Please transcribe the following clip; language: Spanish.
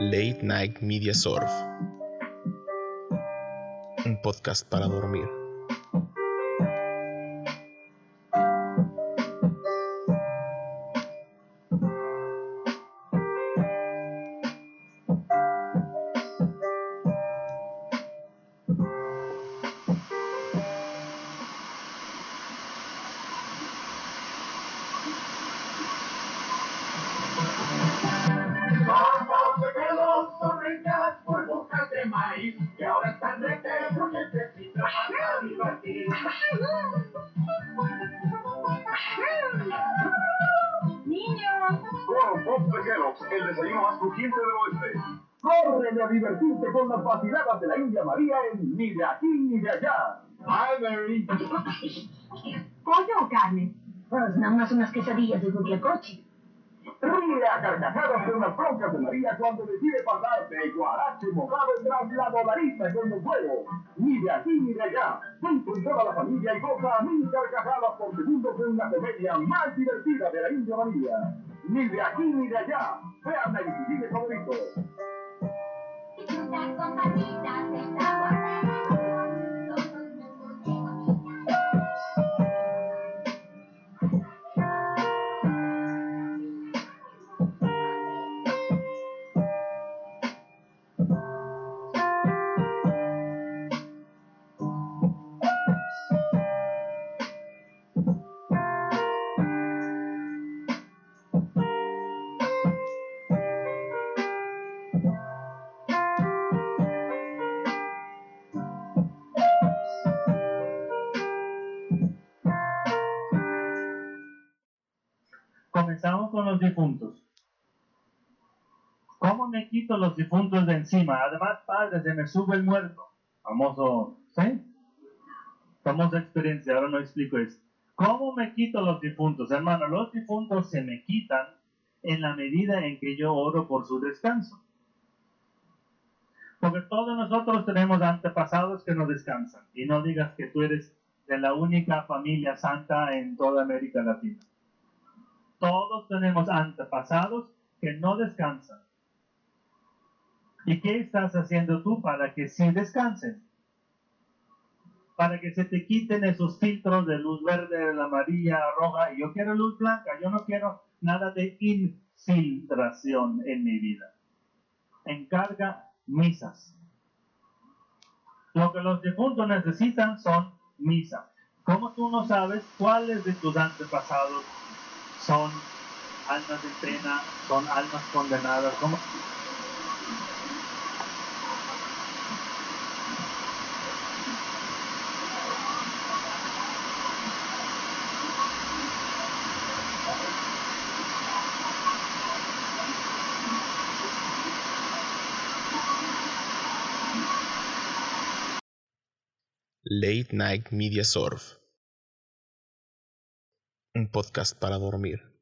Late Night Media Surf. Un podcast para dormir. Sonrisas por bocas de maíz que ahora están de queso necesitan para divertir. Niños, Con Pop Pequeros, el desayuno más crujiente del oeste. Corre a divertirte con las vaciladas de la India María en Ni de aquí ni de allá. Hi, Mary. ¿pollo o carne? Pues nada más unas quesadillas de coche. Ríe a carcajadas de las broncas de María cuando decide pasar de guarache mojado tras la dolarita con los huevos. Ni de aquí ni de allá. Con toda la familia y goza a mil carcajadas por segundo con la comedia más divertida de la India María. Ni de aquí ni de allá. Vean cine favorito. Disfrutar con Comenzamos con los difuntos. ¿Cómo me quito los difuntos de encima? Además, padre, se me sube el muerto. Famoso, ¿sí? Famosa experiencia, ahora no explico eso. ¿Cómo me quito los difuntos? Hermano, los difuntos se me quitan en la medida en que yo oro por su descanso. Porque todos nosotros tenemos antepasados que no descansan. Y no digas que tú eres de la única familia santa en toda América Latina. Todos tenemos antepasados que no descansan. ¿Y qué estás haciendo tú para que sí descansen? Para que se te quiten esos filtros de luz verde, la amarilla, roja. Yo quiero luz blanca, yo no quiero nada de infiltración en mi vida. Encarga misas. Lo que los difuntos necesitan son misas. ¿Cómo tú no sabes cuáles de tus antepasados son almas en pena, son almas condenadas. ¿Cómo? Late Night Media Surf. Un podcast para dormir.